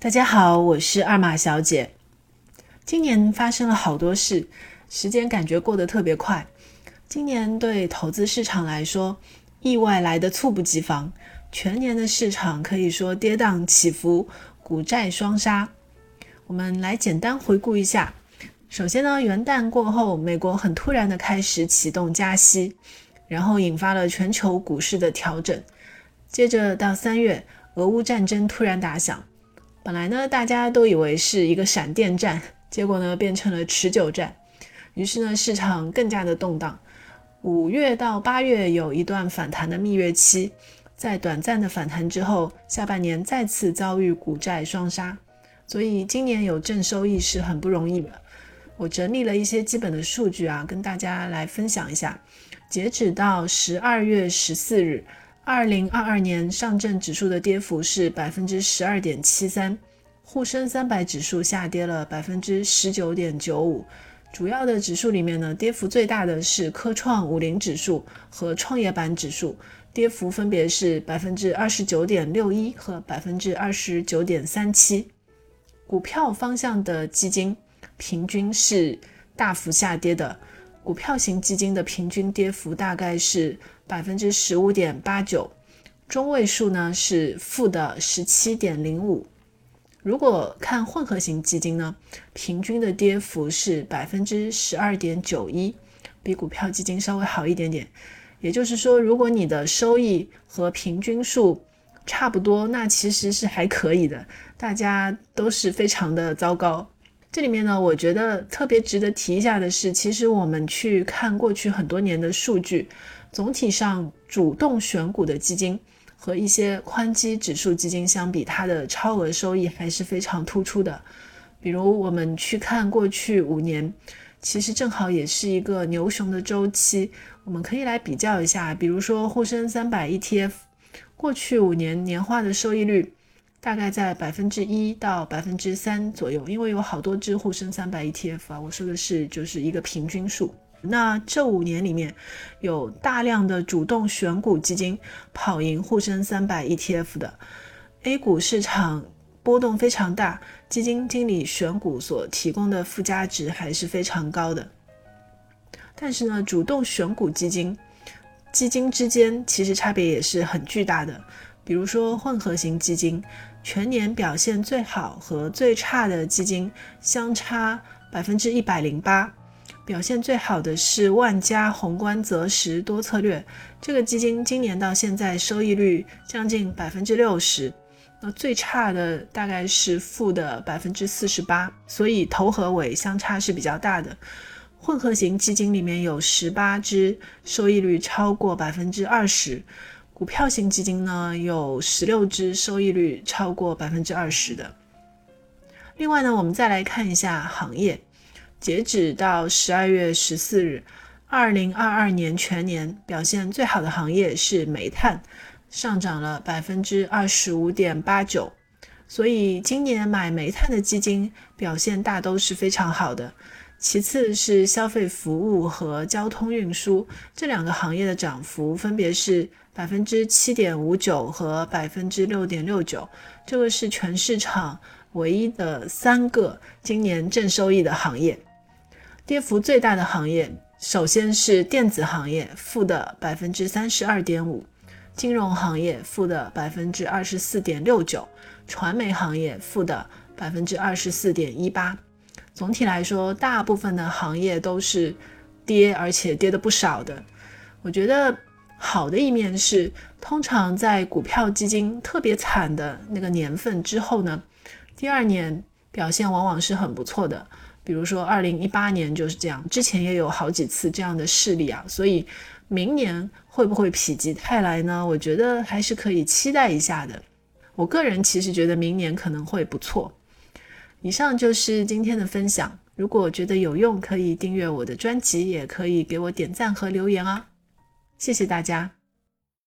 大家好，我是二马小姐。今年发生了好多事，时间感觉过得特别快。今年对投资市场来说，意外来得猝不及防，全年的市场可以说跌宕起伏，股债双杀。我们来简单回顾一下。首先呢，元旦过后，美国很突然的开始启动加息，然后引发了全球股市的调整。接着到三月，俄乌战争突然打响。本来呢，大家都以为是一个闪电战，结果呢变成了持久战，于是呢市场更加的动荡。五月到八月有一段反弹的蜜月期，在短暂的反弹之后，下半年再次遭遇股债双杀，所以今年有正收益是很不容易的。我整理了一些基本的数据啊，跟大家来分享一下。截止到十二月十四日。二零二二年上证指数的跌幅是百分之十二点七三，沪深三百指数下跌了百分之十九点九五。主要的指数里面呢，跌幅最大的是科创五零指数和创业板指数，跌幅分别是百分之二十九点六一和百分之二十九点三七。股票方向的基金平均是大幅下跌的。股票型基金的平均跌幅大概是百分之十五点八九，中位数呢是负的十七点零五。如果看混合型基金呢，平均的跌幅是百分之十二点九一，比股票基金稍微好一点点。也就是说，如果你的收益和平均数差不多，那其实是还可以的。大家都是非常的糟糕。这里面呢，我觉得特别值得提一下的是，其实我们去看过去很多年的数据，总体上主动选股的基金和一些宽基指数基金相比，它的超额收益还是非常突出的。比如我们去看过去五年，其实正好也是一个牛熊的周期，我们可以来比较一下，比如说沪深三百 ETF，过去五年年化的收益率。大概在百分之一到百分之三左右，因为有好多只沪深三百 ETF 啊，我说的是就是一个平均数。那这五年里面，有大量的主动选股基金跑赢沪深三百 ETF 的，A 股市场波动非常大，基金经理选股所提供的附加值还是非常高的。但是呢，主动选股基金基金之间其实差别也是很巨大的。比如说混合型基金，全年表现最好和最差的基金相差百分之一百零八。表现最好的是万家宏观择时多策略，这个基金今年到现在收益率将近百分之六十。那最差的大概是负的百分之四十八，所以头和尾相差是比较大的。混合型基金里面有十八只收益率超过百分之二十。股票型基金呢，有十六只收益率超过百分之二十的。另外呢，我们再来看一下行业，截止到十二月十四日，二零二二年全年表现最好的行业是煤炭，上涨了百分之二十五点八九。所以今年买煤炭的基金表现大都是非常好的。其次是消费服务和交通运输这两个行业的涨幅分别是百分之七点五九和百分之六点六九，这个是全市场唯一的三个今年正收益的行业。跌幅最大的行业首先是电子行业，负的百分之三十二点五；金融行业负的百分之二十四点六九；传媒行业负的百分之二十四点一八。总体来说，大部分的行业都是跌，而且跌的不少的。我觉得好的一面是，通常在股票基金特别惨的那个年份之后呢，第二年表现往往是很不错的。比如说二零一八年就是这样，之前也有好几次这样的事例啊。所以明年会不会否极泰来呢？我觉得还是可以期待一下的。我个人其实觉得明年可能会不错。以上就是今天的分享。如果觉得有用，可以订阅我的专辑，也可以给我点赞和留言啊！谢谢大家。